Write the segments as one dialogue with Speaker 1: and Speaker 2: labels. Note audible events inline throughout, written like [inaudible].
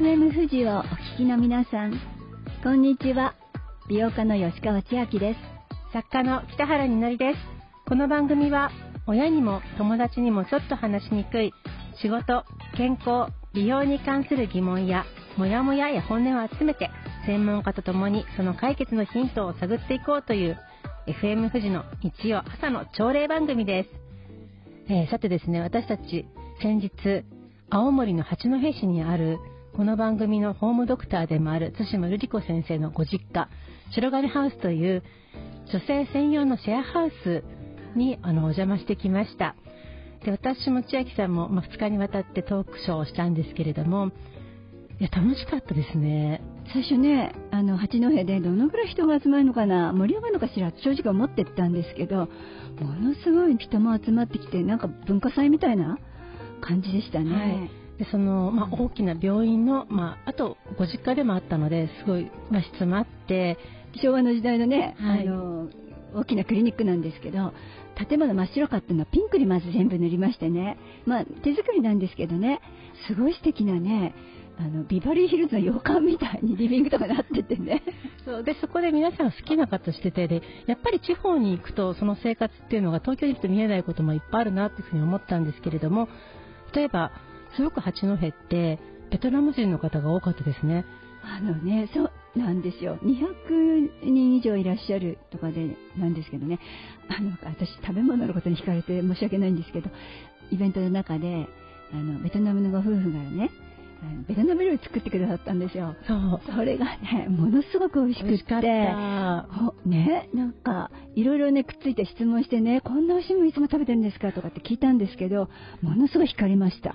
Speaker 1: FM 富士をお聞きの皆さん、こんにちは。美容家の吉川千明です。
Speaker 2: 作家の北原みのりです。この番組は、親にも友達にもちょっと話しにくい、仕事、健康、美容に関する疑問や、モヤモヤや本音を集めて、専門家と共にその解決のヒントを探っていこうという、FM 富士の日曜朝の朝礼番組です。えー、さてですね、私たち、先日、青森の八戸市にあるこの番組のホームドクターでもある対馬瑠璃子先生のご実家白金ハウスという女性専用のシェアハウスにあのお邪魔してきました。で私も千秋さんも、まあ、2日にわたってトークショーをしたんですけれどもいや楽しかったですね。
Speaker 1: 最初ねあの八戸でどのぐらい人が集まるのかな盛り上がるのかしら正直思ってたんですけどものすごい人も集まってきてなんか文化祭みたいな感じでしたね。はい
Speaker 2: でその、まあ、大きな病院の、まあ、あとご実家でもあったのですごい和室もあって
Speaker 1: 昭和の時代のね、はい、あの大きなクリニックなんですけど建物真っ白かったのはピンクにまず全部塗りましてね、まあ、手作りなんですけどねすごい素敵なねあのビバリーヒルズの洋館みたいにリビングとかなっててね。[laughs]
Speaker 2: そうでそこで皆さん好きな方しててでやっぱり地方に行くとその生活っていうのが東京に行くと見えないこともいっぱいあるなっていうふうに思ったんですけれども例えばすごく八戸ってベトナム人の方が多かったですね。
Speaker 1: あのね、そうなんですよ。200人以上いらっしゃるとかでなんですけどね。あの、私食べ物のことに惹かれて申し訳ないんですけど、イベントの中で、あの、ベトナムのご夫婦がね、ベトナム料理作ってくださったんですよ。
Speaker 2: そう。
Speaker 1: それがね、ものすごく美味しくって。ね、なんか、いろいろね、くっついて質問してね、こんな美味しいものいつも食べてるんですか？とかって聞いたんですけど、ものすごい惹かれました。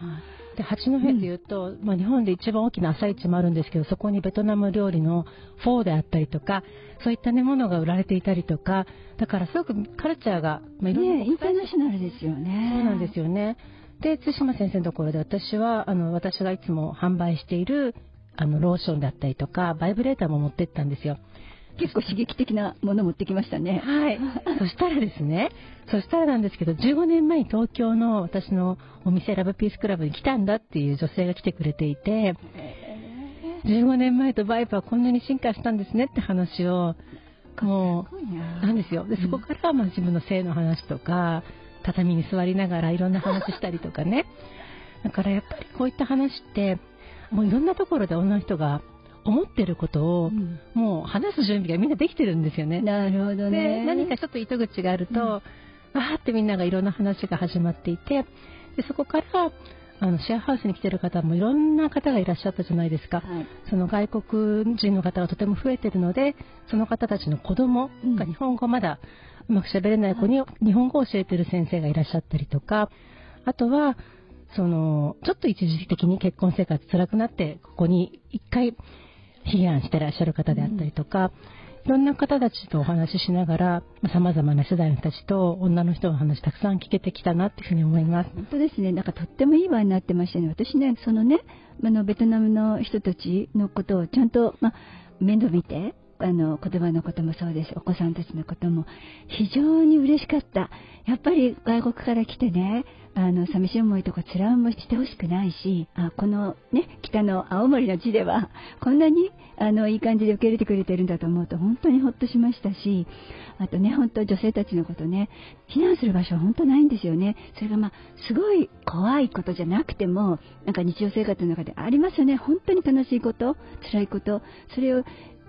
Speaker 2: で八戸でいうと、うん、まあ、日本で一番大きな朝市もあるんですけどそこにベトナム料理のフォーであったりとかそういった、ね、ものが売られていたりとかだからすごくカルチャーが、
Speaker 1: まあ、いろんな、ね、インターナショナルですよね。
Speaker 2: そうなんですよね。で対馬先生のところで私はあの私がいつも販売しているあのローションだったりとかバイブレーターも持ってったんですよ
Speaker 1: 結構刺激的なもの持ってきましたね。
Speaker 2: はい。[laughs] そしたらですね、そしたらなんですけど、15年前に東京の私のお店ラブピースクラブに来たんだっていう女性が来てくれていて、15年前とバイブはこんなに進化したんですねって話を、もう、なんですよ。で、そこからまあ自分の性の話とか、畳に座りながらいろんな話したりとかね。だからやっぱりこういった話って、もういろんなところで女の人が思ってることを、もう話す準備がみんなできてるんですよね。
Speaker 1: なるほどね。
Speaker 2: 何かちょっと糸口があると、うん、わーってみんながいろんな話が始まっていて、でそこからあのシェアハウスに来てる方もいろんな方がいらっしゃったじゃないですか、はい、その外国人の方がとても増えてるのでその方たちの子供が日本語まだうまく喋れない子に日本語を教えてる先生がいらっしゃったりとかあとはそのちょっと一時的に結婚生活辛くなってここに一回批判してらっしゃる方であったりとか、いろんな方たちとお話ししながら、さまざ、まな世代の人たちと女の人の話たくさん聞けてきたなっていうふうに思います。
Speaker 1: 本当ですね。なんかとってもいい場になってましたね。私ね、そのね、あの、ベトナムの人たちのことをちゃんと、ま面倒見て、あの言葉のこともそうです。お子さんたちのことも非常に嬉しかった。やっぱり外国から来てねあの寂しい思いとか辛い思いしてほしくないしあこの、ね、北の青森の地ではこんなにあのいい感じで受け入れてくれてるんだと思うと本当にほっとしましたしあとね本当女性たちのことね避難する場所は本当ないんですよね。それがまあすごい怖いことじゃなくてもなんか日常生活の中でありますよね。本当に悲しいこと辛いことそれを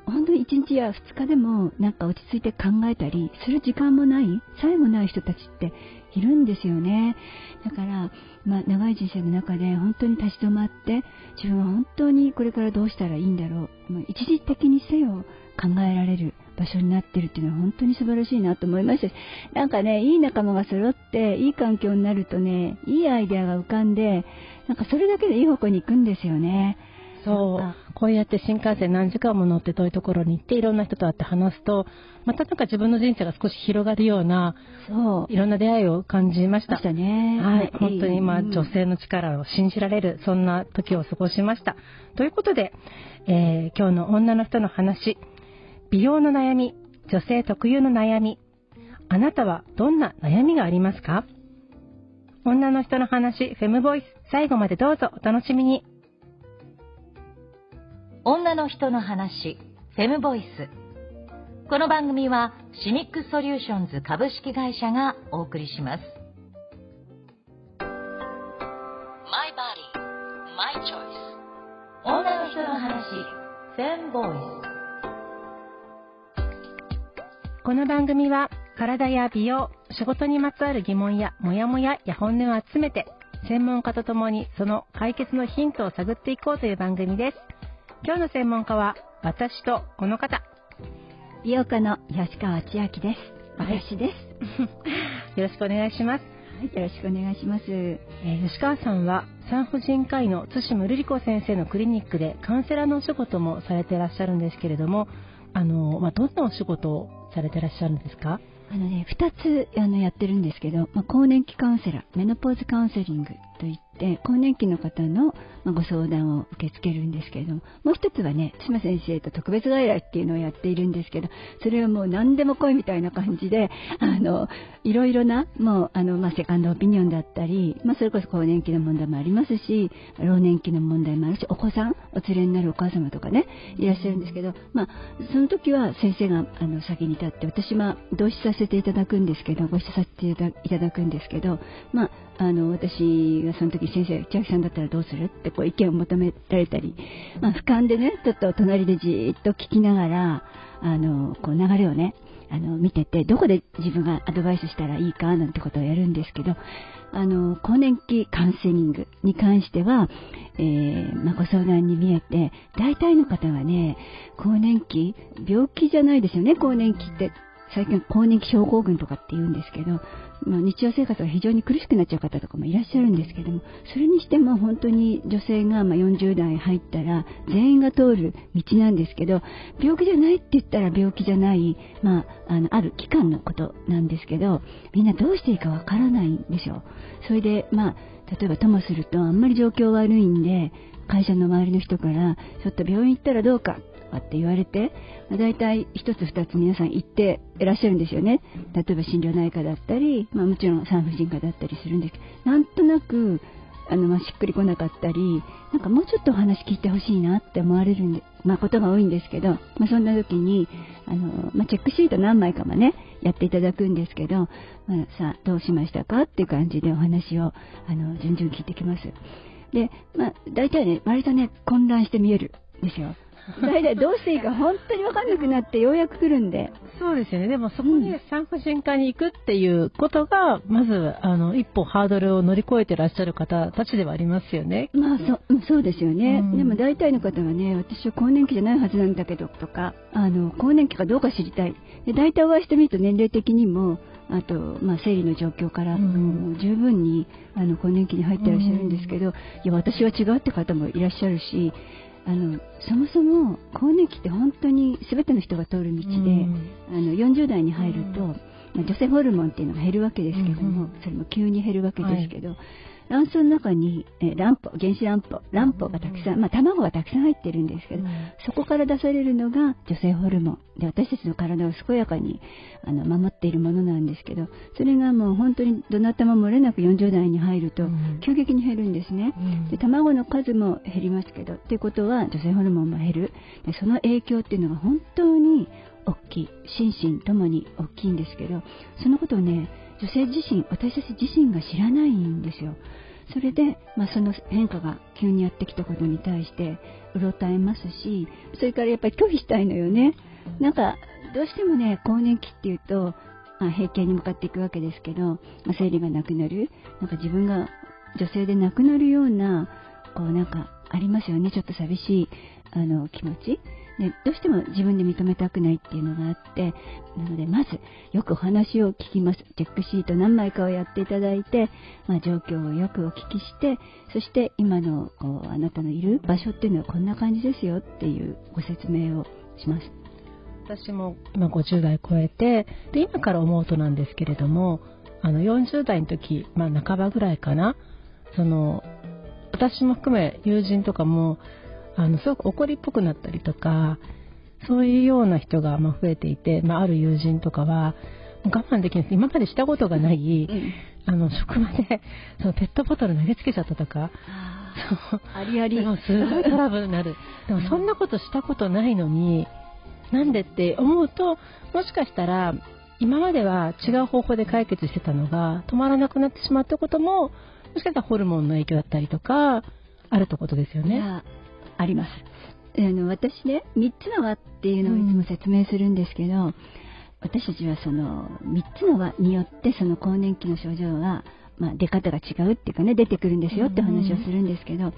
Speaker 1: 本当に1日や2日でもなんか落ち着いて考えたりする時間もないさえもない人たちっているんですよねだから、まあ、長い人生の中で本当に立ち止まって自分は本当にこれからどうしたらいいんだろう、まあ、一時的にせよ考えられる場所になってるっていうのは本当に素晴らしいなと思いましたしなんかねいい仲間が揃っていい環境になるとねいいアイデアが浮かんでなんかそれだけでいい方向に行くんですよね。
Speaker 2: そう。こうやって新幹線何時間も乗って遠いところに行っていろんな人と会って話すと、またなんか自分の人生が少し広がるような、そう。いろんな出会いを感じました。
Speaker 1: ましたね。
Speaker 2: はい。本当に今、女性の力を信じられる、そんな時を過ごしました。ということで、えー、今日の女の人の話、美容の悩み、女性特有の悩み、あなたはどんな悩みがありますか？女の人の話、フェムボイス、最後までどうぞお楽しみに。
Speaker 3: 女の人の話フェムボイス。この番組はシミックソリューションズ株式会社がお送りします。マイバディマイチョイス。女の人の話フェムボイ
Speaker 2: ス。この番組は体や美容仕事にまつわる疑問やモヤモヤや本音を集めて専門家とともにその解決のヒントを探っていこうという番組です。今日の専門家は私とこの方。
Speaker 1: 美容家の吉川千秋です。私です。[laughs]
Speaker 2: よろしくお願いします。
Speaker 1: はい、よろしくお願いします。え
Speaker 2: ー、吉川さんは産婦人科医の津島瑠璃子先生のクリニックでカウンセラーのお仕事もされていらっしゃるんですけれども、あのまあ、どんなお仕事をされていらっしゃるんですか？
Speaker 1: あのね、2つあのやってるんですけど、まあ、更年期カウンセラー、メノポーズカウンセリングといって更年期の方の、ご相談を受け付けるんですけれどももう一つはね島先生と特別外来っていうのをやっているんですけどそれはもう何でも来いみたいな感じであのいろいろなもうあの、まあ、セカンドオピニオンだったり、まあ、それこそ更年期の問題もありますし老年期の問題もあるしお子さんお連れになるお母様とかねいらっしゃるんですけど、まあ、その時は先生があの先に立って私は同視させていただくんですけどご一緒させていただくんですけど、まあ、あの私がその時先生千秋さんだったらどうするってこう意見を求められたり、まあ、俯瞰でねちょっと隣でじっと聞きながらあのこう流れをねあの見ててどこで自分がアドバイスしたらいいかなんてことをやるんですけどあの更年期カウンセリングに関しては、えー、まあ、ご相談に見えて大体の方はね更年期病気じゃないですよね更年期って。最近更年期症候群とかって言うんですけどまあ、日常生活が非常に苦しくなっちゃう方とかもいらっしゃるんですけどもそれにしても本当に女性がま40代入ったら全員が通る道なんですけど病気じゃないって言ったら病気じゃない、まあ、あのある期間のことなんですけどみんなどうしていいかわからないんですよそれでまあ例えばともするとあんまり状況悪いんで会社の周りの人からちょっと病院行ったらどうかかって言われて、まあ、大体1つ2つ皆さん行っていらっしゃるんですよね。例えば心療内科だったり、まあ、もちろん産婦人科だったりするんですけど、なんとなく、あの、まあ、しっくりこなかったり、なんかもうちょっとお話聞いてほしいなって思われるんで、まあ、ことが多いんですけど、まあ、そんな時に、あの、まあ、チェックシート何枚かもね、やっていただくんですけど、まあ、さあ、どうしましたかっていう感じでお話を、あの、順々聞いてきます。で、まあ、大体ね、割とね、混乱して見えるんですよ。大体どうしていいか本当に分かんなくなってようやく来るんで。
Speaker 2: そうですよね。でもそこに産婦人科に行くっていうことが、まず、あの、一歩ハードルを乗り越えてらっしゃる方たちではありますよね。
Speaker 1: まあ、そそうですよね、うん、でも大体の方はね、私は更年期じゃないはずなんだけどとか、あの、更年期かどうか知りたい。で、大体お会いしてみると年齢的にも、あと、まあ、生理の状況から、うん、十分にあの更年期に入ってらっしゃるんですけど、うん、いや私は違うって方もいらっしゃるしあのそもそも更年期って本当に全ての人が通る道で、うん、あの40代に入ると、まあ、女性ホルモンっていうのが減るわけですけども、それも急に減るわけですけど、はい卵巣の中に、え卵胞、原子卵胞、卵胞がたくさん、まあ、卵がたくさん入ってるんですけど、うん、そこから出されるのが女性ホルモン。で私たちの体を健やかにあの守っているものなんですけどそれがもう本当にどなたも漏れなく40代に入ると急激に減るんですね、うん、で卵の数も減りますけどっていうことは女性ホルモンも減る。でその影響っていうのが本当に大きい。心身ともに大きいんですけどそのことをね女性自身私たち自身が知らないんですよそれで、まあ、その変化が急にやってきたことに対してうろたえますしそれからやっぱり拒否したいのよね。なんかどうしてもね更年期っていうと、まあ、閉経に向かっていくわけですけど、まあ、生理がなくなる。なんか自分が女性でなくなるようなこうなんかありますよね。ちょっと寂しいあの気持ち。でどうしても自分で認めたくないっていうのがあってなのでまずよくお話を聞きます。チェックシート何枚かをやっていただいて、まあ、状況をよくお聞きしてそして今のこうあなたのいる場所っていうのはこんな感じですよっていうご説明をします。
Speaker 2: 私も今50代超えてで今から思うとなんですけれどもあの40代の時、まあ、半ばぐらいかな。その私も含め友人とかもあのすごく怒りっぽくなったりとかそういうような人がま増えていて、まあ、ある友人とかは我慢できない。今までしたことがない、うん、あの職場で [laughs] そのペットボトル投げつけちゃったとか
Speaker 1: ありあり。
Speaker 2: すごいトラブルになる。[laughs] でもそんなことしたことないのに、なんでって思うと、もしかしたら、今までは違う方法で解決してたのが、止まらなくなってしまったことも、もしかしたらホルモンの影響だったりとか、あるってことですよね。
Speaker 1: ああります。あの私ね3つの輪っていうのをいつも説明するんですけど、私たちはその3つの輪によってその更年期の症状が、まあ、出方が違うっていうかね出てくるんですよって話をするんですけど、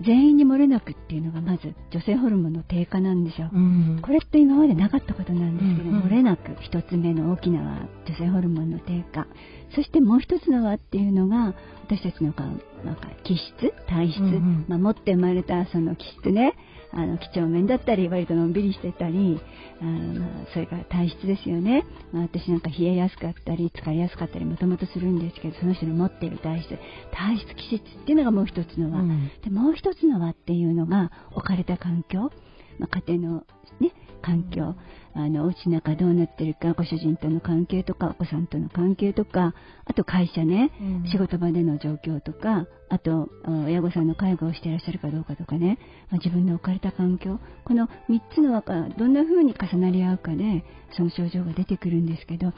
Speaker 1: 全員に漏れなくっていうのがまず女性ホルモンの低下なんですよ。
Speaker 2: う。ん。
Speaker 1: これって今までなかったことなんですけど、
Speaker 2: うんうん。
Speaker 1: 漏れなく一つ目の大きなは女性ホルモンの低下。そしてもう一つのはっていうのが私たちのかなんか気質体質、
Speaker 2: うんうん。
Speaker 1: まあ、持って生まれたその気質ねあの几帳面だったり割とのんびりしてたりあの、まあ、それから体質ですよね、まあ、私なんか冷えやすかったり疲れやすかったりもともとするんですけどその人の持っている体質。体質気質っていうのがもう一つの輪、
Speaker 2: うん。
Speaker 1: でもう一つの輪っていうのが置かれた環境、まあ、家庭の、ね、環境あのお家の中どうなってるかご主人との関係とかお子さんとの関係とかあと会社ね、
Speaker 2: うん。
Speaker 1: 仕事場での状況とかあとあ親御さんの介護をしていらっしゃるかどうかとかね、まあ自分の置かれた環境この3つの輪がどんな風に重なり合うかでその症状が出てくるんですけど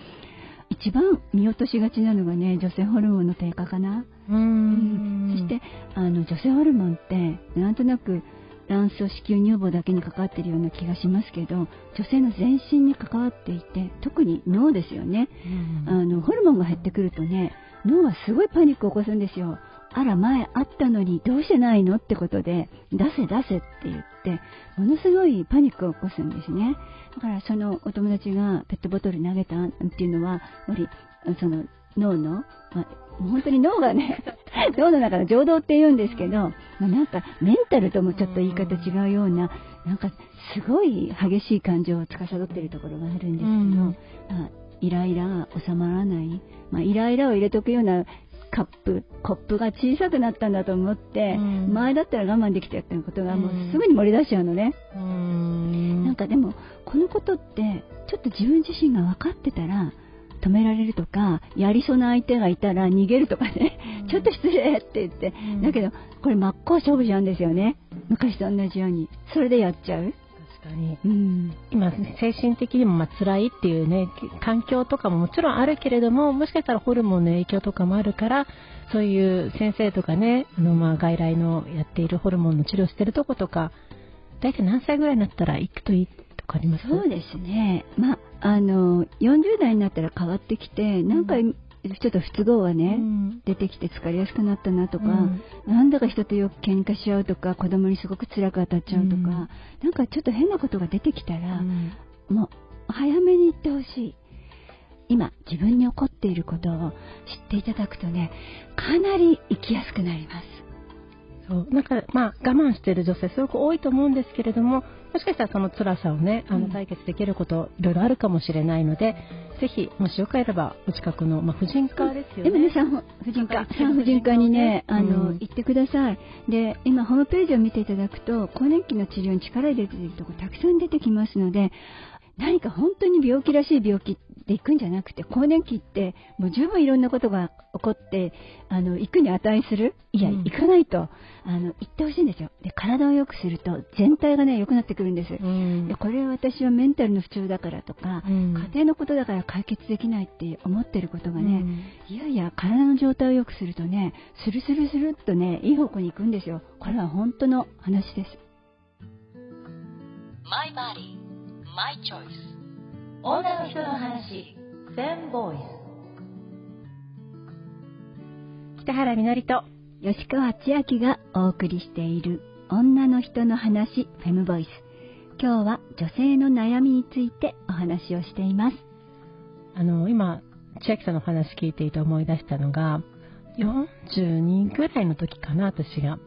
Speaker 1: 一番見落としがちなのがね女性ホルモンの低下かな。
Speaker 2: う
Speaker 1: うん
Speaker 2: ん。
Speaker 1: そしてあの女性ホルモンってなんとなく卵巣子宮乳房だけに関わっているような気がしますけど女性の全身に関わっていて特に脳ですよね。あのホルモンが減ってくるとね脳はすごいパニックを起こすんですよ。あら前あったのにどうしてないのってことで出せ出せって言ってものすごいパニックを起こすんですね。だからそのお友達がペットボトル投げたっていうのはやはりその脳の、まあ、本当に脳がね [laughs] 脳の中の情動って言うんですけど、まあ、なんかメンタルともちょっと言い方違うようななんかすごい激しい感情を司っているところがあるんですけど、
Speaker 2: うん。
Speaker 1: まあ、イライラが収まらない、まあ、イライラを入れとくようなカップコップが小さくなったんだと思って、
Speaker 2: うん。
Speaker 1: 前だったら我慢できたっていうことがもう
Speaker 2: うん
Speaker 1: すぐに漏れ出しちゃうのね、
Speaker 2: うん。
Speaker 1: なんかでもこのことってちょっと自分自身が分かってたら止められるとかやりそうな相手がいたら逃げるとかね、
Speaker 2: うん。
Speaker 1: ちょっと失礼って言って、
Speaker 2: うん。
Speaker 1: だけどこれ真っ向勝負じゃんですよね。昔と同じように。それでやっちゃう？
Speaker 2: 確かに。
Speaker 1: うん。
Speaker 2: 今、精神的にもまあ辛いっていうね、環境とかももちろんあるけれども、もしかしたらホルモンの影響とかもあるから、そういう先生とかね、あのまあ外来のやっているホルモンの治療してるとことか、大体何歳ぐらいになったら行くといい？とかあります？
Speaker 1: そうですね。まああの40代になったら変わってきてなんかちょっと不都合がね、
Speaker 2: うん。
Speaker 1: 出てきて疲れやすくなったなとか、
Speaker 2: うん。
Speaker 1: なんだか人とよく喧嘩しちゃうとか子供にすごく辛く当たっちゃうとか、
Speaker 2: うん。
Speaker 1: なんかちょっと変なことが出てきたら、
Speaker 2: うん。
Speaker 1: もう早めに言ってほしい。今自分に起こっていることを知っていただくとねかなり生きやすくなります
Speaker 2: そうなんかまあ我慢している女性すごく多いと思うんですけれどももしかしたらその辛さをねあ
Speaker 1: うん。
Speaker 2: の解決できることいろいろあるかもしれないので、ぜひもしよければお近くの、まあ、婦人科ですよね。
Speaker 1: でもね産婦人科産婦人科にねあの、
Speaker 2: うん。
Speaker 1: 行ってください。で今ホームページを見ていただくと更年期の治療に力入れているところたくさん出てきますので何か本当に病気らしい病気で行くんじゃなくて更年期ってもう十分いろんなことが起こってあの行くに値するいや、
Speaker 2: うん。
Speaker 1: 行かないとあの行ってほしいんですよ。で体を良くすると全体がね良くなってくるんです、
Speaker 2: うん。
Speaker 1: でこれは私はメンタルの不調だからとか、
Speaker 2: うん。
Speaker 1: 家庭のことだから解決できないって思ってることがね、
Speaker 2: うん。
Speaker 1: いやいや体の状態を良くするとねスルスルスルっとねいい方向に行くんですよ。これは本当の話です。
Speaker 3: My body, my choice. 女の人の話、フェムボイス。
Speaker 2: 北原みのりと。
Speaker 1: 吉川千明がお送りしている女の人の話フェムボイス。今日は女性の悩みについてお話をしています。
Speaker 2: あの今千秋さんのお話聞いていて思い出したのが42ぐらいの時かな私が。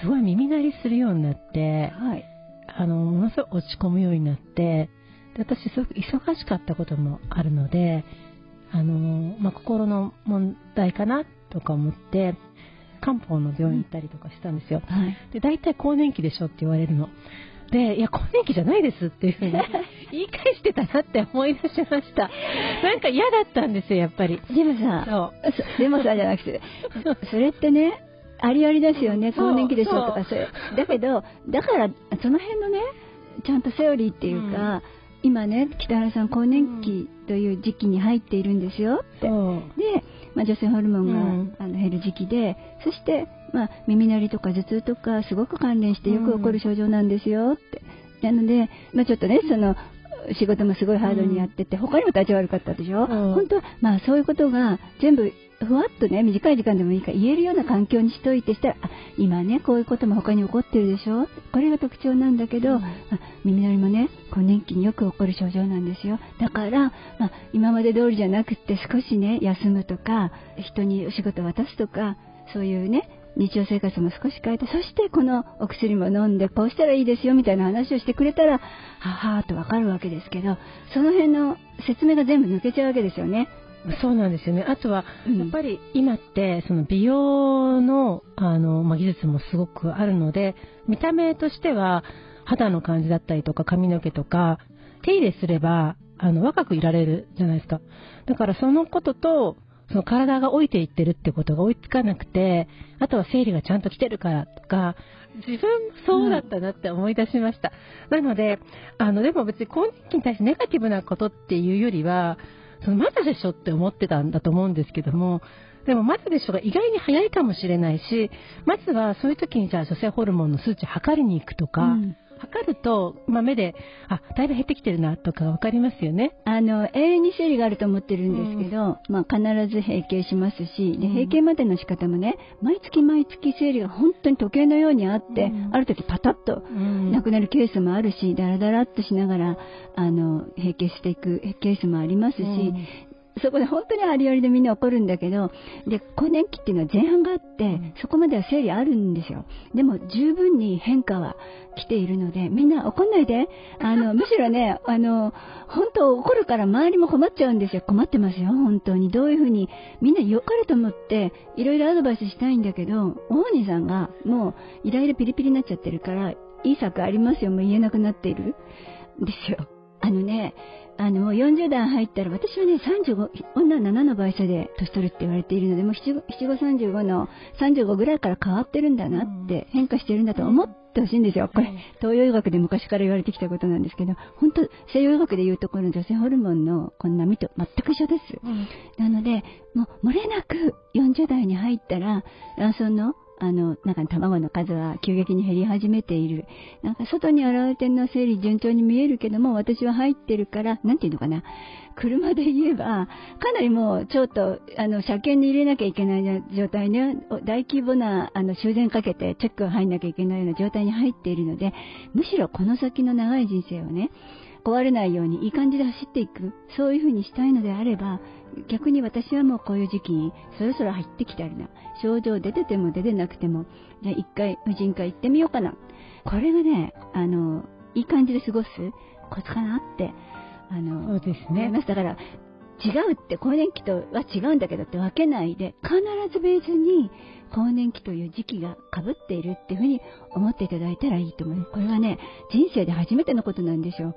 Speaker 2: すごい耳鳴りするようになって
Speaker 1: はい。
Speaker 2: あのものすごい落ち込むようになってで私すごく忙しかったこともあるのであの、まあ、心の問題かなとか思って漢方の病院行ったりとかしたんですよ、
Speaker 1: はい。
Speaker 2: で大体更年期でしょって言われるの。でいや更年期じゃないですっていうふうに言い返してたなって思い出しました。なんか嫌だったんですよやっぱり。
Speaker 1: でもさ
Speaker 2: そう。
Speaker 1: そでもさじゃなくてそれってねありありですよね、更年期でしょとかそれ。だけど、だから、その辺のね、ちゃんとセオリーっていうか、今ね、北原さん、更年期という時期に入っているんですよって。
Speaker 2: そう
Speaker 1: で、まあ、女性ホルモンが、
Speaker 2: うん
Speaker 1: あの減る時期で、そして、まあ、耳鳴りとか頭痛とか、すごく関連してよく起こる症状なんですよって。なので、まあ、ちょっとね、その、仕事もすごいハードにやってて、他にも体調悪かったでしょ、
Speaker 2: うん。
Speaker 1: 本当は、まあ、そういうことが全部、ふわっとね、短い時間でもいいから言えるような環境にしといてしたら、あ、今ね、こういうことも他に起こってるでしょ？これが特徴なんだけど、
Speaker 2: うん。
Speaker 1: あ耳鳴りもね、更年期によく起こる症状なんですよ。だから、まあ、今まで通りじゃなくって少しね、休むとか、人にお仕事を渡すとか、そういうね、日常生活も少し変えて、そしてこのお薬も飲んで、こうしたらいいですよみたいな話をしてくれたら、ははーとわかるわけですけど、その辺の説明が全部抜けちゃうわけですよね。
Speaker 2: そうなんですよね。あとは、
Speaker 1: うん
Speaker 2: やっぱり今って、その美容の、あの、まあ、技術もすごくあるので、見た目としては、肌の感じだったりとか髪の毛とか、手入れすれば、あの、若くいられるじゃないですか。だからそのことと、その体が老いていってるってことが追いつかなくて、あとは生理がちゃんと来てるからとか、自分もそうだったなって思い出しました。なので、あの、でも別に更年期に対してネガティブなことっていうよりは、そのまだでしょって思ってたんだと思うんですけども、でもまだでしょが意外に早いかもしれないし、まずはそういう時にじゃあ女性ホルモンの数値測りに行くとか、
Speaker 1: うん
Speaker 2: 測ると、まあ、目で、あ、だいぶ減ってきてるなとかわかりますよね。
Speaker 1: あの、永遠に生理があると思ってるんですけど、まあ必ず閉経しますし、で、
Speaker 2: うん。
Speaker 1: 閉経までの仕方もね、毎月毎月生理が本当に時計のようにあって、
Speaker 2: うん。
Speaker 1: ある時パタッと
Speaker 2: うん。
Speaker 1: なくなるケースもあるし、ダラダラっとしながら、あの、閉経していくケースもありますし、
Speaker 2: うん
Speaker 1: そこで本当にありありでみんな起こるんだけど、で、更年期っていうのは前半があって、
Speaker 2: うん
Speaker 1: そこまでは生理あるんですよ。でも十分に変化は来ているので、みんな怒んないで。あの、[laughs] むしろね、あの、本当怒るから周りも困っちゃうんですよ。困ってますよ、本当に。どういうふうに、みんな良かれと思って、いろいろアドバイスしたいんだけど、大鬼さんがもうイライラピリピリになっちゃってるから、いい策ありますよ、もう言えなくなっている。ですよ。あのね、あの、40代入ったら、私はね、35、女は7の倍差で年取るって言われているので、もう七五七五三十五の35ぐらいから変わってるんだなって、変化してるんだと思ってほしいんですよ。これ、東洋医学で昔から言われてきたことなんですけど、本当西洋医学で言うところの女性ホルモンのこの波と全く一緒です。なので、もう漏れなく40代に入ったら、卵巣の、あの、なんか卵の数は急激に減り始めている。なんか外に現れてるのは生理順調に見えるけども、私は入ってるから、なんていうのかな。車で言えば、かなりもうちょっと、あの、車検に入れなきゃいけない状態ね、大規模な、あの、修繕かけてチェックが入んなきゃいけないような状態に入っているので、むしろこの先の長い人生をね、壊れないようにいい感じで走っていく、そういう風にしたいのであれば、逆に私はもうこういう時期にそろそろ入ってきたりな。症状出てても出てなくても、じゃあ一回婦人科行ってみようかな。これがね、あの、いい感じで過ごすコツかなって、あの、
Speaker 2: そうですね
Speaker 1: ま。す。だから、違うって更年期とは違うんだけどって分けないで、必ず別に更年期という時期が被っているっていうふうに思っていただいたらいいと思う。これはね、人生で初めてのことなんですよ。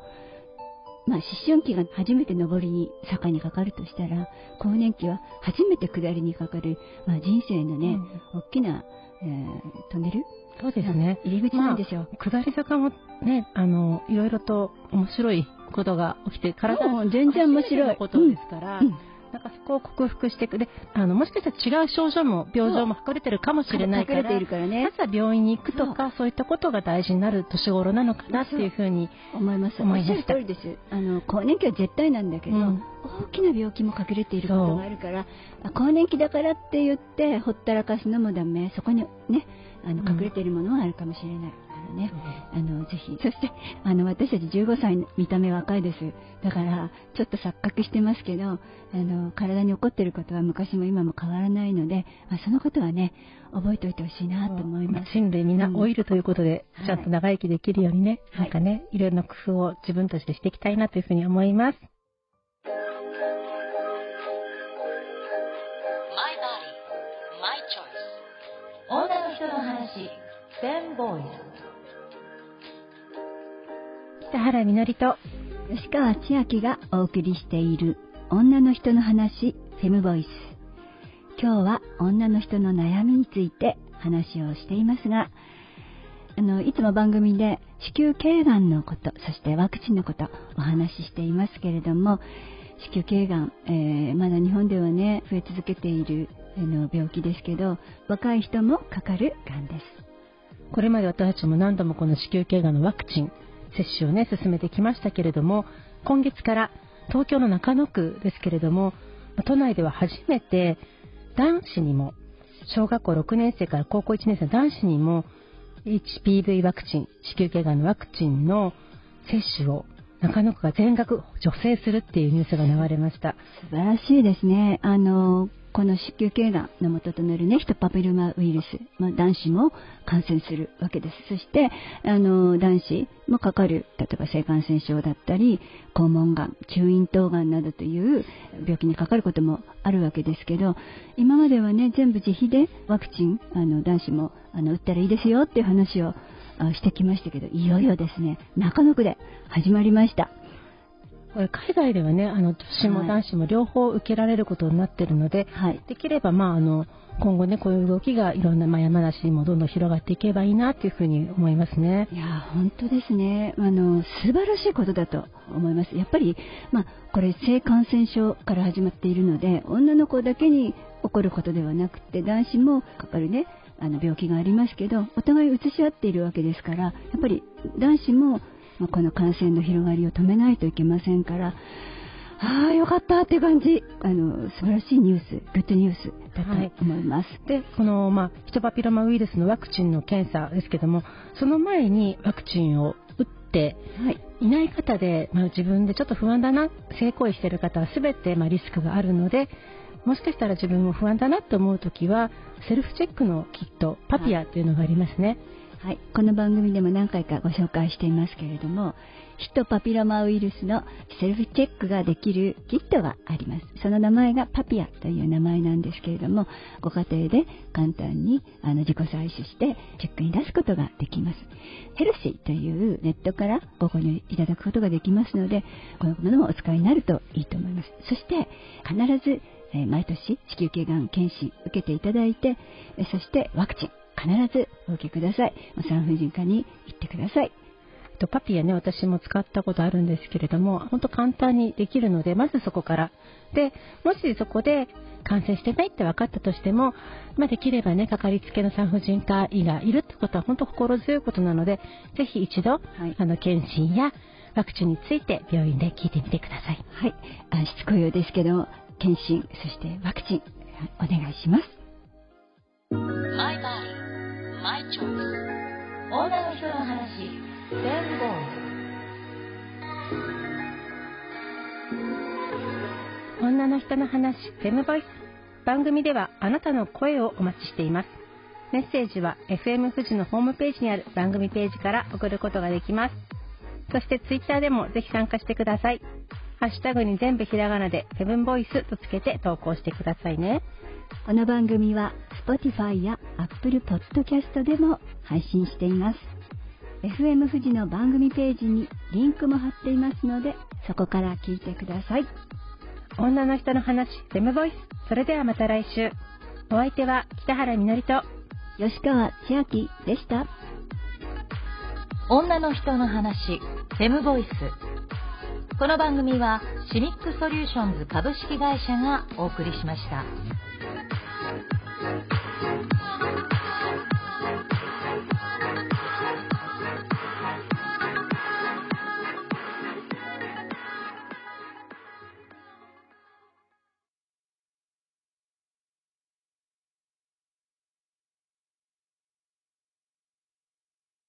Speaker 1: まあ、思春期が初めて上りに、坂にかかるとしたら、更年期は初めて下りにかかる、まあ、人生のね、大きな、えートンネル
Speaker 2: そうですね。
Speaker 1: 入り口なんですよ。
Speaker 2: 下り坂もね、あの、いろいろと面白いことが起きて、体
Speaker 1: もう全然面白い
Speaker 2: ことですから、
Speaker 1: うん
Speaker 2: なんかそこを克服してくれ、あの、もしかしたら違う症状も、病状も隠れてるかもしれないから、
Speaker 1: ね
Speaker 2: まずは病院に行くとか、そういったことが大事になる年頃なのかなっていうふうに、
Speaker 1: 思います。
Speaker 2: 思いました
Speaker 1: おっしゃる通りです。あの、更年期は絶対なんだけど、
Speaker 2: うん
Speaker 1: 大きな病気も隠れていることがあるから、あ更年期だからって言って、ほったらかすのもダメ。そこにね、あの、
Speaker 2: うん
Speaker 1: 隠れているものはあるかもしれない。あのね、あの、ぜひ。そして、あの、私たち15歳、見た目若いです。だから、ちょっと錯覚してますけど、あの、体に起こっていることは昔も今も変わらないので、まあ、そのことはね、覚えておいてほしいなと思います。
Speaker 2: 人類みんな老いるということで、
Speaker 1: うん
Speaker 2: ちゃんと長生きできるようにね、
Speaker 1: はい
Speaker 2: なんかね、いろいろな工夫を自分たちでしていきたいなというふうに思います。
Speaker 3: My body, my choice. 女の人の話、フェンボーイズ。
Speaker 2: 北原みのりと、
Speaker 1: 吉川千秋がお送りしている女の人の話フェムボイス今日は女の人の悩みについて話をしていますが、あの、いつも番組で子宮頸がんのこと、そしてワクチンのことお話ししていますけれども、子宮頸がん、えー、まだ日本ではね、増え続けているの病気ですけど、若い人もかかるがんです。
Speaker 2: これまで私たちも何度もこの子宮頸がんのワクチン接種をね、進めてきましたけれども、今月から東京の中野区ですけれども、都内では初めて男子にも、小学校6年生から高校1年生の男子にも HPV ワクチン、子宮頸がんのワクチンの接種を中野区が全額助成するっていうニュースが流れました。
Speaker 1: 素晴らしいですね。あの、この子宮頸がんの元となるね、ヒトパピルマウイルス、まあ、男子も感染するわけです。そして、あの、男子もかかる、例えば性感染症だったり、肛門がん、中咽頭がんなどという病気にかかることもあるわけですけど、今まではね、全部自費でワクチン、あの、男子も、あの、打ったらいいですよっていう話をしてきましたけど、いよいよですね、中野区で始まりました。
Speaker 2: これ海外ではね、あの女子も男子も両方受けられることになっているので、はい、できれば、まあ、あの今後ね、こういう動きがいろんな、まあ、山梨にもどんどん広がっていけばいいなというふうに思いますね。
Speaker 1: いや、本当ですね。あの、素晴らしいことだと思います。やっぱり、まあ、これ性感染症から始まっているので、女の子だけに起こることではなくて、男子もかかるね、あの病気がありますけど、お互い移し合っているわけですから、やっぱり男子もまあ、この感染の広がりを止めないといけませんから、ああ、よかったって感じ。あの、素晴らしいニュース、グッドニュースだと思います。はい、
Speaker 2: で、この、まあ、ヒトパピロマウイルスのワクチンの検査ですけども、その前にワクチンを打っていない方で、まあ、自分でちょっと不安だな、性行為している方は全て、まあ、リスクがあるので、もしかしたら自分も不安だなと思うときは、セルフチェックのキット、パピアというのがありますね。はい
Speaker 1: はい、この番組でも何回かご紹介していますけれども、ヒトパピロマウイルスのセルフチェックができるキットがあります。その名前がパピアという名前なんですけれども、ご家庭で簡単にあの自己採取してチェックに出すことができます。ヘルシーというネットからご購入いただくことができますので、このものもお使いになるといいと思います。そして、必ず毎年子宮頸がん検診受けていただいて、そしてワクチン必ずお受けください。産婦人科に行ってください。
Speaker 2: とパピアね、私も使ったことあるんですけれども、本当簡単にできるので、まずそこから。で、もしそこで感染してないって分かったとしても、まあ、できればね、かかりつけの産婦人科医がいるってことは本当心強いことなので、ぜひ一度、はい、あの、検診やワクチンについて病院で聞いてみてください。
Speaker 1: はい。あしつこいようですけど、検診、そしてワクチン、お願いします。マイチョイ。ス女の人の話全ボ
Speaker 2: イス。女の人の話フェムボイス。番組ではあなたの声をお待ちしています。メッセージは FM 富士のホームページにある番組ページから送ることができます。そしてツイッターでもぜひ参加してください。ハッシュタグに全部ひらがなでセブンボイスとつけて投稿してくださいね。
Speaker 1: この番組は Spotify や Apple Podcast でも配信しています。FM 富士の番組ページにリンクも貼っていますので、そこから聞いてください。
Speaker 2: 女の人の話、デムボイス。それではまた来週。お相手は北原みのりと
Speaker 1: 吉川千秋でした。
Speaker 3: 女の人の話、フェムボイス。この番組はシミックソリューションズ株式会社がお送りしました。